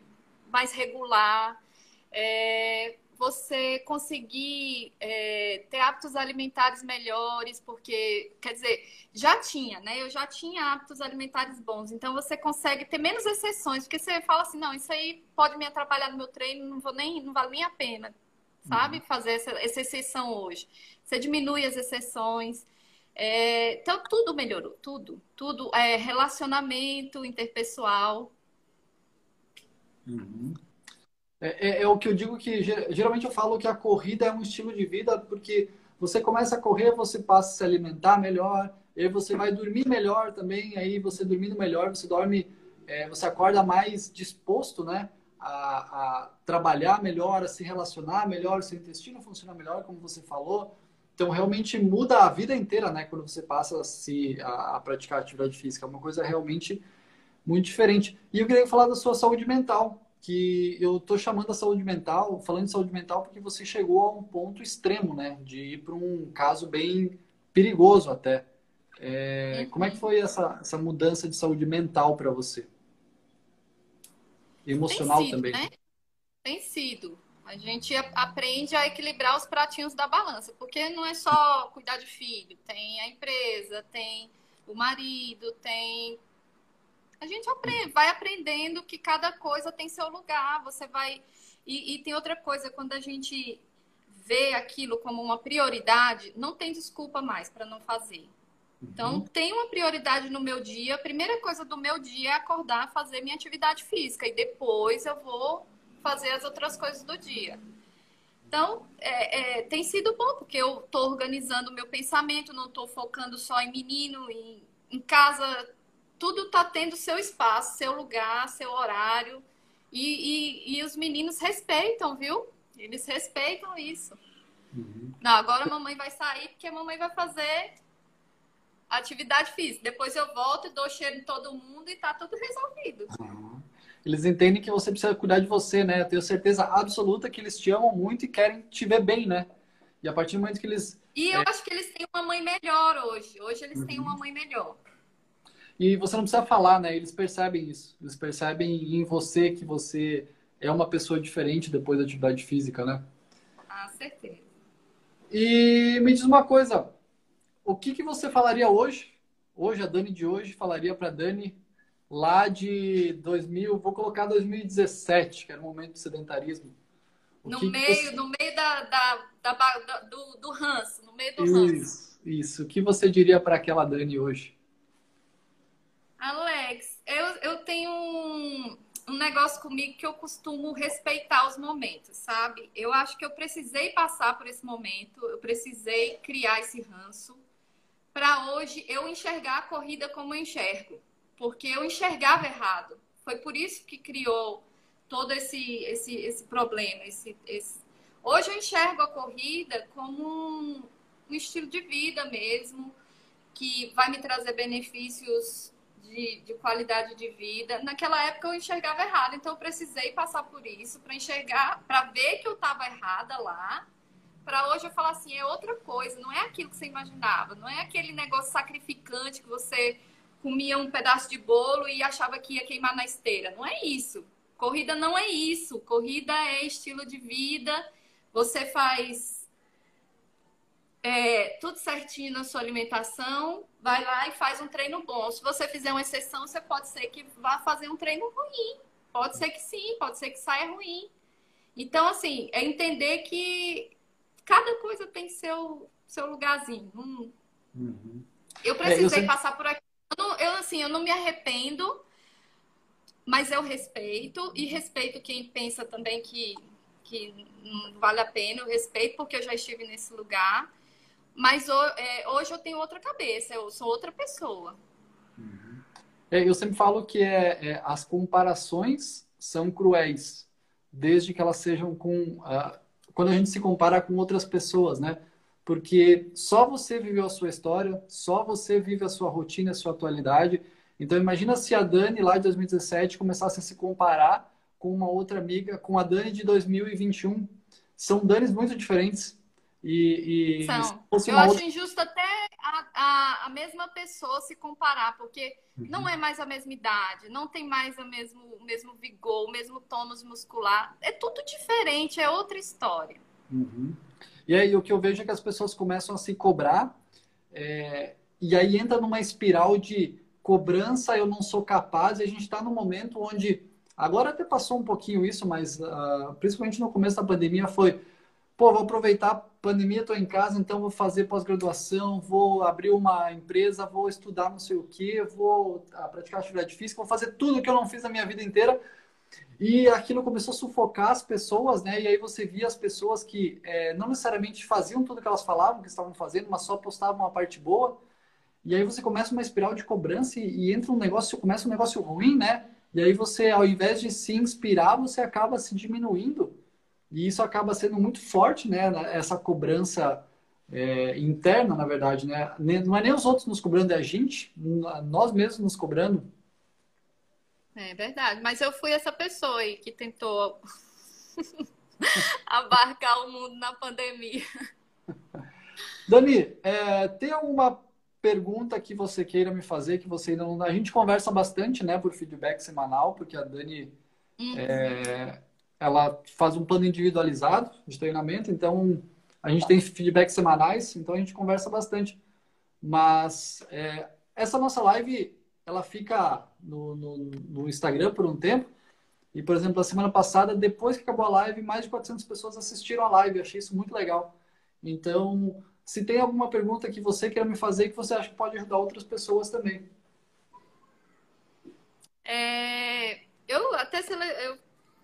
mais regular, é, você conseguir é, ter hábitos alimentares melhores, porque, quer dizer, já tinha, né? Eu já tinha hábitos alimentares bons, então você consegue ter menos exceções, porque você fala assim, não, isso aí pode me atrapalhar no meu treino, não vou nem, não vale nem a pena, sabe? Uhum. Fazer essa, essa exceção hoje. Você diminui as exceções. É, então, tudo melhorou, tudo. Tudo. É, relacionamento interpessoal. Uhum. É, é, é, o que eu digo que geralmente eu falo que a corrida é um estilo de vida porque você começa a correr, você passa a se alimentar melhor, aí você vai dormir melhor também, aí você dormindo melhor, você dorme, é, você acorda mais disposto, né? A, a, trabalhar melhor, a se relacionar melhor, seu intestino funciona melhor, como você falou. Então, realmente muda a vida inteira, né? Quando você passa a, se, a, a praticar atividade física. É uma coisa realmente muito diferente. E eu queria falar da sua saúde mental que eu estou chamando a saúde mental, falando de saúde mental, porque você chegou a um ponto extremo, né? De ir para um caso bem perigoso até. É, como é que foi essa, essa mudança de saúde mental para você? Emocional sido, também. Né? Tem sido. A gente aprende a equilibrar os pratinhos da balança, porque não é só cuidar de filho, tem a empresa, tem o marido, tem a gente aprende, vai aprendendo que cada coisa tem seu lugar. Você vai. E, e tem outra coisa, quando a gente vê aquilo como uma prioridade, não tem desculpa mais para não fazer. Então, uhum. tem uma prioridade no meu dia. A primeira coisa do meu dia é acordar, fazer minha atividade física. E depois eu vou fazer as outras coisas do dia. Então, é, é, tem sido bom, porque eu estou organizando o meu pensamento, não estou focando só em menino, em, em casa tudo está tendo seu espaço, seu lugar, seu horário. E, e, e, os meninos respeitam, viu? Eles respeitam isso. Uhum. Não, agora a mamãe vai sair porque a mamãe vai fazer atividade física. Depois eu volto e dou cheiro em todo mundo e tá tudo resolvido. Uhum. Eles entendem que você precisa cuidar de você, né? Eu tenho certeza absoluta que eles te amam muito e querem te ver bem, né? E a partir do momento que eles. E eu é... acho que eles têm uma mãe melhor hoje. Hoje eles uhum. têm uma mãe melhor. E você não precisa falar, né? Eles percebem isso. Eles percebem em você que você é uma pessoa diferente depois da atividade física, né? Ah, certeza. E me diz uma coisa. O que, que você falaria hoje? Hoje, a Dani de hoje falaria para Dani lá de 2000, vou colocar 2017, que era o momento do sedentarismo. O no, que meio, que você... no meio da, da, da, do, do ranço, no meio do isso, ranço. Isso, isso. O que você diria para aquela Dani hoje? Alex, eu, eu tenho um, um negócio comigo que eu costumo respeitar os momentos, sabe? Eu acho que eu precisei passar por esse momento, eu precisei criar esse ranço para hoje eu enxergar a corrida como eu enxergo, porque eu enxergava errado. Foi por isso que criou todo esse esse, esse problema. Esse, esse... Hoje eu enxergo a corrida como um, um estilo de vida mesmo, que vai me trazer benefícios de, de qualidade de vida. Naquela época eu enxergava errado, então eu precisei passar por isso para enxergar, para ver que eu estava errada lá. Para hoje eu falar assim, é outra coisa, não é aquilo que você imaginava, não é aquele negócio sacrificante que você comia um pedaço de bolo e achava que ia queimar na esteira. Não é isso. Corrida não é isso. Corrida é estilo de vida. Você faz é, tudo certinho na sua alimentação, vai lá e faz um treino bom. Se você fizer uma exceção, você pode ser que vá fazer um treino ruim. Pode ser que sim, pode ser que saia ruim. Então, assim, é entender que cada coisa tem seu, seu lugarzinho. Hum. Uhum. Eu precisei é, eu passar por aqui. Eu, não, eu, assim, eu não me arrependo, mas eu respeito e respeito quem pensa também que, que não vale a pena. Eu respeito porque eu já estive nesse lugar. Mas é, hoje eu tenho outra cabeça, eu sou outra pessoa. Uhum. É, eu sempre falo que é, é, as comparações são cruéis, desde que elas sejam com. Uh, quando a gente se compara com outras pessoas, né? Porque só você viveu a sua história, só você vive a sua rotina, a sua atualidade. Então, imagina se a Dani lá de 2017 começasse a se comparar com uma outra amiga, com a Dani de 2021. São Danis muito diferentes. E, e São. Eu acho outra... injusto até a, a, a, mesma pessoa se comparar, porque uhum. não é mais a mesma idade, não tem mais o mesmo, o mesmo vigor, o mesmo tônus muscular. É tudo diferente, é outra história. Uhum. E aí o que eu vejo é que as pessoas começam a se cobrar, é... e aí entra numa espiral de cobrança, eu não sou capaz, e a gente está num momento onde. Agora até passou um pouquinho isso, mas uh, principalmente no começo da pandemia foi pô, vou aproveitar a pandemia, estou em casa, então vou fazer pós-graduação, vou abrir uma empresa, vou estudar não sei o quê, vou ah, praticar atividade física, vou fazer tudo que eu não fiz na minha vida inteira. E aquilo começou a sufocar as pessoas, né? E aí você via as pessoas que é, não necessariamente faziam tudo que elas falavam que estavam fazendo, mas só postavam uma parte boa. E aí você começa uma espiral de cobrança e, e entra um negócio, começa um negócio ruim, né? E aí você, ao invés de se inspirar, você acaba se diminuindo e isso acaba sendo muito forte, né? Essa cobrança é, interna, na verdade, né? Não é nem os outros nos cobrando, é a gente, nós mesmos nos cobrando. É verdade, mas eu fui essa pessoa aí que tentou *laughs* abarcar o mundo na pandemia. Dani, é, tem alguma pergunta que você queira me fazer que você não. A gente conversa bastante, né, por feedback semanal, porque a Dani uhum. é, ela faz um plano individualizado de treinamento, então a gente tem feedbacks semanais, então a gente conversa bastante. Mas é, essa nossa live, ela fica no, no, no, Instagram por um tempo. E, por exemplo, a semana passada, depois que acabou a live, mais de 400 pessoas assistiram a live. Eu achei isso muito legal. Então, se tem alguma pergunta que você queira me fazer que você acha que pode ajudar outras pessoas também. É, eu até eu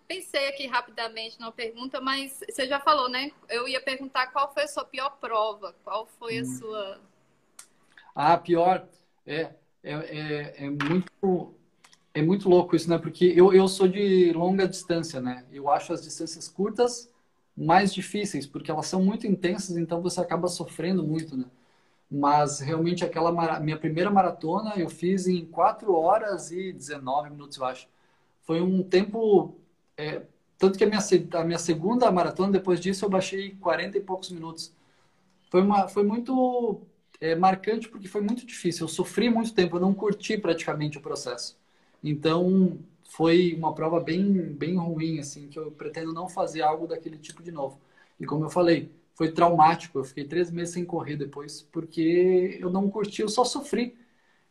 pensei aqui rapidamente numa pergunta, mas você já falou, né? Eu ia perguntar qual foi a sua pior prova, qual foi a hum. sua. Ah, pior. É, é, é, é, muito. É muito louco isso, né? Porque eu, eu sou de longa distância, né? Eu acho as distâncias curtas mais difíceis, porque elas são muito intensas, então você acaba sofrendo muito, né? Mas realmente aquela minha primeira maratona eu fiz em 4 horas e 19 minutos, eu acho. Foi um tempo é, tanto que a minha, a minha segunda maratona, depois disso, eu baixei 40 e poucos minutos. Foi, uma, foi muito é, marcante porque foi muito difícil. Eu sofri muito tempo, eu não curti praticamente o processo. Então, foi uma prova bem, bem ruim, assim, que eu pretendo não fazer algo daquele tipo de novo. E como eu falei, foi traumático. Eu fiquei três meses sem correr depois, porque eu não curti, eu só sofri.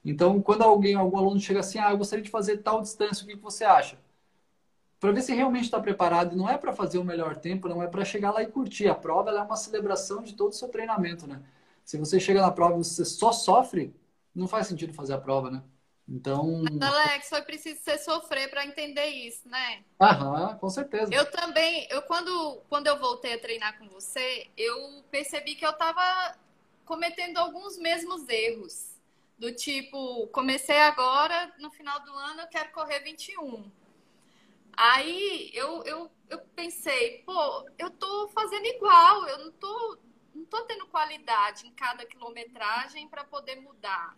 Então, quando alguém, algum aluno chega assim, ah, eu gostaria de fazer tal distância, o que você acha? Para ver se realmente está preparado. Não é para fazer o melhor tempo, não é para chegar lá e curtir. A prova é uma celebração de todo o seu treinamento, né? Se você chega na prova e você só sofre, não faz sentido fazer a prova, né? Então. Alex, foi preciso você sofrer para entender isso, né? Aham, com certeza. Eu também, eu quando, quando eu voltei a treinar com você, eu percebi que eu estava cometendo alguns mesmos erros. Do tipo, comecei agora, no final do ano eu quero correr 21. Aí eu, eu, eu pensei, pô, eu tô fazendo igual, eu não tô, não tô tendo qualidade em cada quilometragem para poder mudar.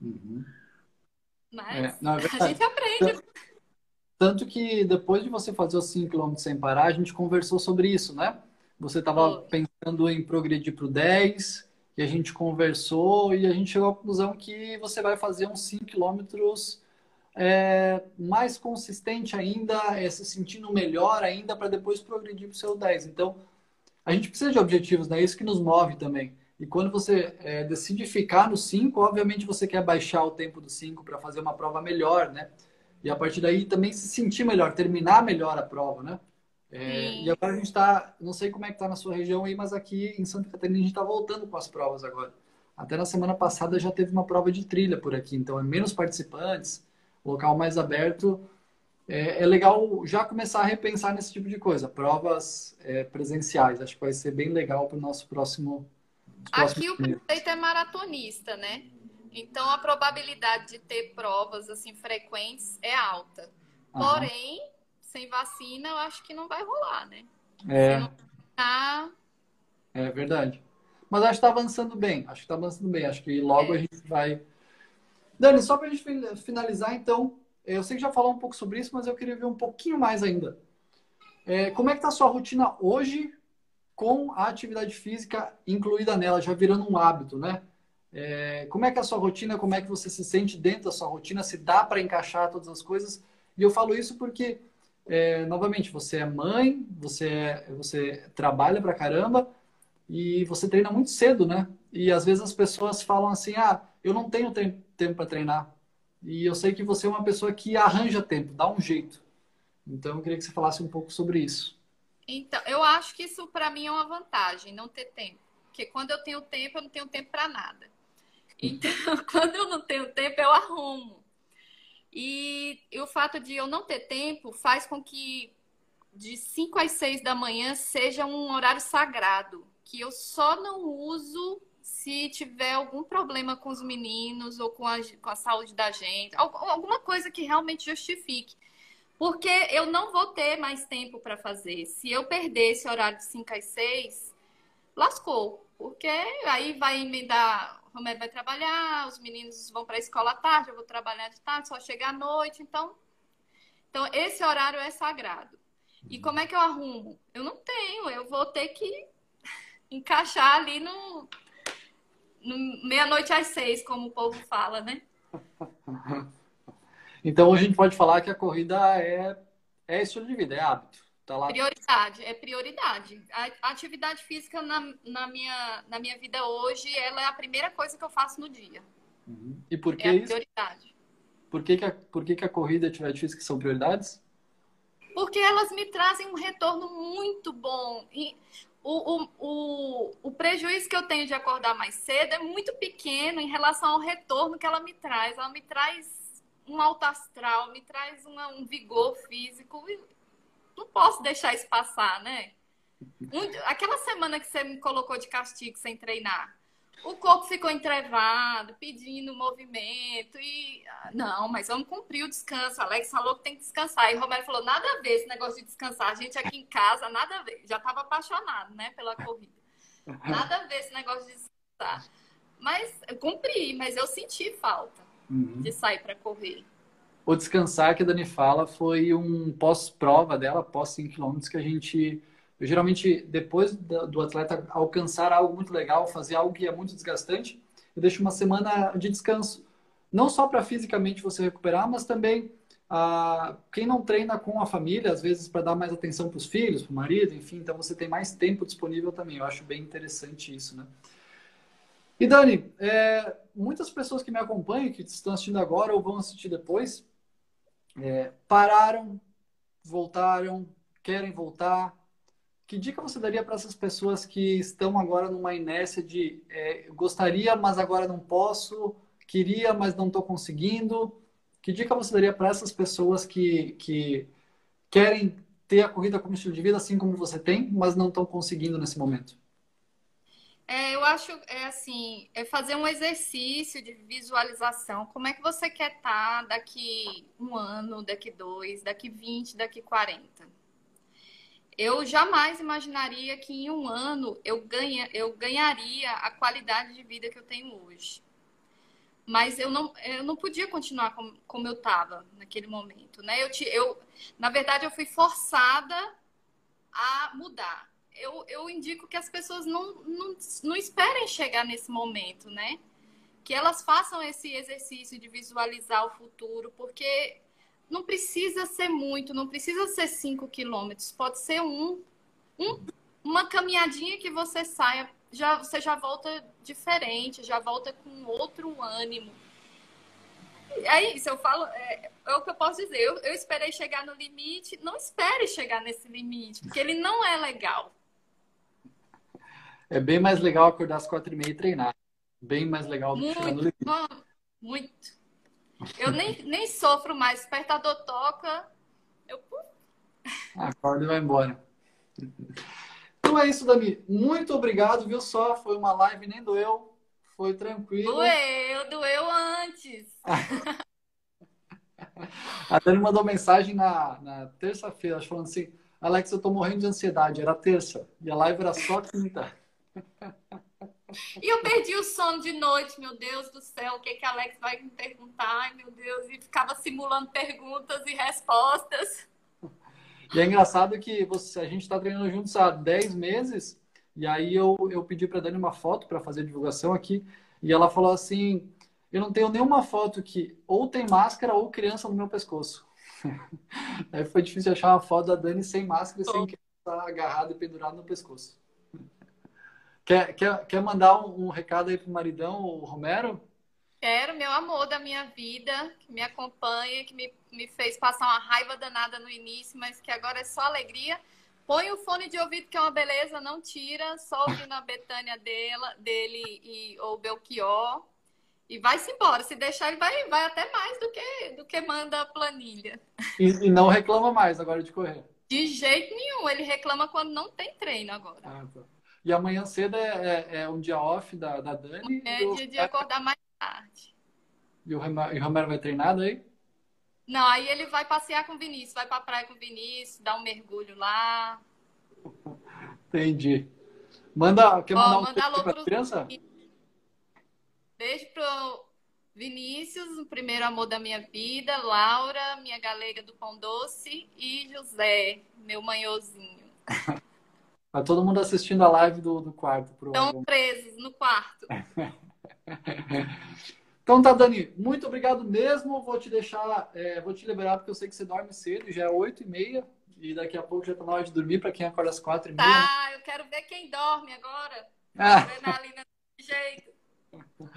Uhum. Mas é, é a gente aprende. Tanto que depois de você fazer os 5 km sem parar, a gente conversou sobre isso, né? Você estava pensando em progredir para o 10, e a gente conversou e a gente chegou à conclusão que você vai fazer uns 5 quilômetros é, mais consistente ainda, é, se sentindo melhor ainda para depois progredir para o seu 10. Então, a gente precisa de objetivos, né? É isso que nos move também. E quando você é, decide ficar no 5, obviamente você quer baixar o tempo do 5 para fazer uma prova melhor, né? E a partir daí também se sentir melhor, terminar melhor a prova, né? É, e agora a gente está, não sei como é que está na sua região aí, mas aqui em Santa Catarina a gente está voltando com as provas agora. Até na semana passada já teve uma prova de trilha por aqui, então é menos participantes, local mais aberto. É, é legal já começar a repensar nesse tipo de coisa, provas é, presenciais. Acho que vai ser bem legal para o nosso próximo. Aqui o prefeito é maratonista, né? Então a probabilidade de ter provas assim frequentes é alta. Porém, sem vacina, eu acho que não vai rolar, né? É. Tá... É verdade. Mas acho que está avançando bem. Acho que está avançando bem. Acho que logo é. a gente vai. Dani, só para a gente finalizar, então, eu sei que já falou um pouco sobre isso, mas eu queria ver um pouquinho mais ainda. É, como é que está a sua rotina hoje com a atividade física incluída nela, já virando um hábito, né? É, como é que é a sua rotina, como é que você se sente dentro da sua rotina, se dá para encaixar todas as coisas. E eu falo isso porque, é, novamente, você é mãe, você, é, você trabalha pra caramba e você treina muito cedo, né? E às vezes as pessoas falam assim, ah, eu não tenho tempo para treinar. E eu sei que você é uma pessoa que arranja tempo, dá um jeito. Então eu queria que você falasse um pouco sobre isso. Então, eu acho que isso para mim é uma vantagem, não ter tempo. Porque quando eu tenho tempo, eu não tenho tempo para nada. Então, *laughs* quando eu não tenho tempo, eu arrumo. E, e, o fato de eu não ter tempo faz com que de 5 às 6 da manhã seja um horário sagrado, que eu só não uso se tiver algum problema com os meninos ou com a, com a saúde da gente, alguma coisa que realmente justifique. Porque eu não vou ter mais tempo para fazer. Se eu perder esse horário de 5 às 6, lascou. Porque aí vai emendar, o Romero vai trabalhar, os meninos vão para a escola à tarde, eu vou trabalhar de tarde, só chegar à noite. Então, então esse horário é sagrado. E como é que eu arrumo? Eu não tenho, eu vou ter que *laughs* encaixar ali no, no meia-noite às seis, como o povo fala, né? *laughs* Então a gente pode falar que a corrida é, é estilo de vida, é hábito. Tá lá. Prioridade, é prioridade. A atividade física na, na, minha, na minha vida hoje, ela é a primeira coisa que eu faço no dia. Uhum. E por que é isso? prioridade. Por que, que, a, por que, que a corrida e a atividade física são prioridades? Porque elas me trazem um retorno muito bom. E o, o, o, prejuízo que eu tenho de acordar mais cedo é muito pequeno em relação ao retorno que ela me traz. Ela me traz um alto astral, me traz uma, um vigor físico. Não posso deixar isso passar, né? Aquela semana que você me colocou de castigo sem treinar, o corpo ficou entrevado, pedindo movimento e ah, não, mas vamos cumprir o descanso. Alex falou que tem que descansar. E o Romero falou: nada a ver esse negócio de descansar. A gente aqui em casa, nada a ver. Já estava apaixonado, né, pela corrida. Nada a ver esse negócio de descansar. Mas eu cumpri, mas eu senti falta uhum. de sair para correr. O descansar que a Dani fala foi um pós-prova dela, pós 5 km, que a gente eu, geralmente, depois do atleta alcançar algo muito legal, fazer algo que é muito desgastante, eu deixo uma semana de descanso. Não só para fisicamente você recuperar, mas também ah, quem não treina com a família, às vezes para dar mais atenção para os filhos, para o marido, enfim, então você tem mais tempo disponível também. Eu acho bem interessante isso, né? E Dani, é, muitas pessoas que me acompanham, que estão assistindo agora ou vão assistir depois, é, pararam, voltaram, querem voltar, que dica você daria para essas pessoas que estão agora numa inércia de é, gostaria, mas agora não posso, queria, mas não estou conseguindo? Que dica você daria para essas pessoas que, que querem ter a corrida como estilo de vida, assim como você tem, mas não estão conseguindo nesse momento? É, eu acho é assim, é fazer um exercício de visualização. Como é que você quer estar tá daqui um ano, daqui dois, daqui 20, daqui 40? Eu jamais imaginaria que em um ano eu, ganha, eu ganharia a qualidade de vida que eu tenho hoje. Mas eu não, eu não podia continuar como, como eu estava naquele momento. Né? Eu, eu, na verdade, eu fui forçada a mudar. Eu, eu indico que as pessoas não, não, não esperem chegar nesse momento, né? que elas façam esse exercício de visualizar o futuro, porque não precisa ser muito, não precisa ser cinco quilômetros, pode ser um, um, uma caminhadinha que você saia, já, você já volta diferente, já volta com outro ânimo. É isso, eu falo, é, é o que eu posso dizer. Eu, eu esperei chegar no limite, não espere chegar nesse limite, porque ele não é legal. É bem mais legal acordar às quatro e meia e treinar. Bem mais legal do que chegar no limite. Muito. Eu nem, nem sofro mais. Despertador toca, eu. Acorda e vai embora. Então é isso, Dani. Muito obrigado, viu só? Foi uma live, nem doeu. Foi tranquilo. Doeu, doeu antes. *laughs* A Dani mandou mensagem na, na terça-feira, falando assim: Alex, eu tô morrendo de ansiedade. Era terça. E a live era só quinta. *laughs* E eu perdi o sono de noite, meu Deus do céu, o que que Alex vai me perguntar? Ai, meu Deus, e ficava simulando perguntas e respostas. E é engraçado que você, a gente está treinando juntos há 10 meses, e aí eu, eu pedi para Dani uma foto para fazer divulgação aqui, e ela falou assim: Eu não tenho nenhuma foto que ou tem máscara ou criança no meu pescoço. *laughs* aí foi difícil achar uma foto da Dani sem máscara e sem criança agarrada e pendurada no pescoço. Quer, quer, quer mandar um, um recado aí pro maridão, o Romero? Quero, meu amor da minha vida, que me acompanha, que me, me fez passar uma raiva danada no início, mas que agora é só alegria. Põe o fone de ouvido, que é uma beleza, não tira, só ouvindo a Betânia dela, dele e, ou Belchior. E vai-se embora. Se deixar, ele vai, vai até mais do que, do que manda a planilha. E, e não reclama mais agora de correr. De jeito nenhum. Ele reclama quando não tem treino agora. Ah, tá. E amanhã cedo é, é, é um dia off da, da Dani. É dia de acordar mais tarde. E o Romero vai treinar daí? Não, aí ele vai passear com o Vinícius, vai pra praia com o Vinícius, dar um mergulho lá. *laughs* Entendi. Manda, quer mandar Ó, um beijo pra pro... criança? Beijo pro Vinícius, o primeiro amor da minha vida, Laura, minha galega do Pão Doce e José, meu manhãozinho. *laughs* Tá todo mundo assistindo a live do, do quarto. Estão presos no quarto. *laughs* então tá, Dani. Muito obrigado mesmo. Vou te deixar, é, vou te liberar porque eu sei que você dorme cedo. Já é oito e meia. E daqui a pouco já tá na hora de dormir para quem acorda às quatro e meia. Tá, eu quero ver quem dorme agora. *laughs* Ah. Adrenalina de jeito. *laughs*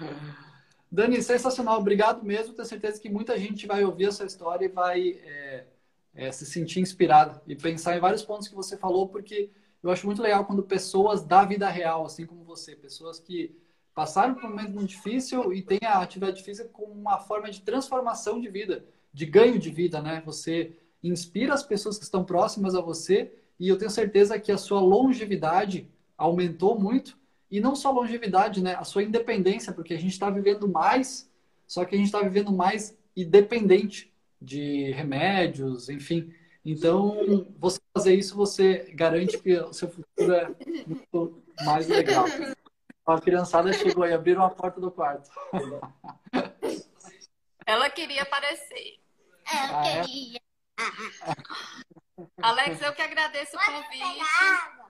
Dani, sensacional. Obrigado mesmo. Tenho certeza que muita gente vai ouvir essa história e vai é, é, se sentir inspirada e pensar em vários pontos que você falou, porque eu acho muito legal quando pessoas da vida real, assim como você, pessoas que passaram por um momento muito difícil e têm a atividade física como uma forma de transformação de vida, de ganho de vida, né? Você inspira as pessoas que estão próximas a você e eu tenho certeza que a sua longevidade aumentou muito e não só longevidade, né? A sua independência, porque a gente está vivendo mais, só que a gente está vivendo mais independente de remédios, enfim. Então, você fazer isso, você garante que o seu futuro é muito mais legal. A criançada chegou aí, abriram a porta do quarto. Ela queria aparecer. Eu ah, queria. É? Alex, eu que agradeço o convite.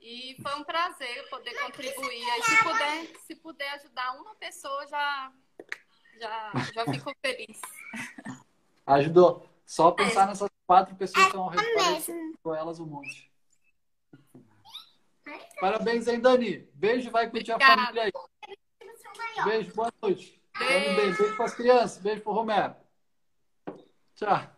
E foi um prazer poder contribuir. E se puder, se puder ajudar uma pessoa, já, já, já fico feliz. Ajudou. Só pensar nessas quatro pessoas que estão ao redor com elas um monte. Parabéns, hein, Dani? Beijo, vai curtir Obrigada. a família aí. Beijo, boa noite. Beijo. Beijo, beijo para as crianças, beijo para o Romero. Tchau.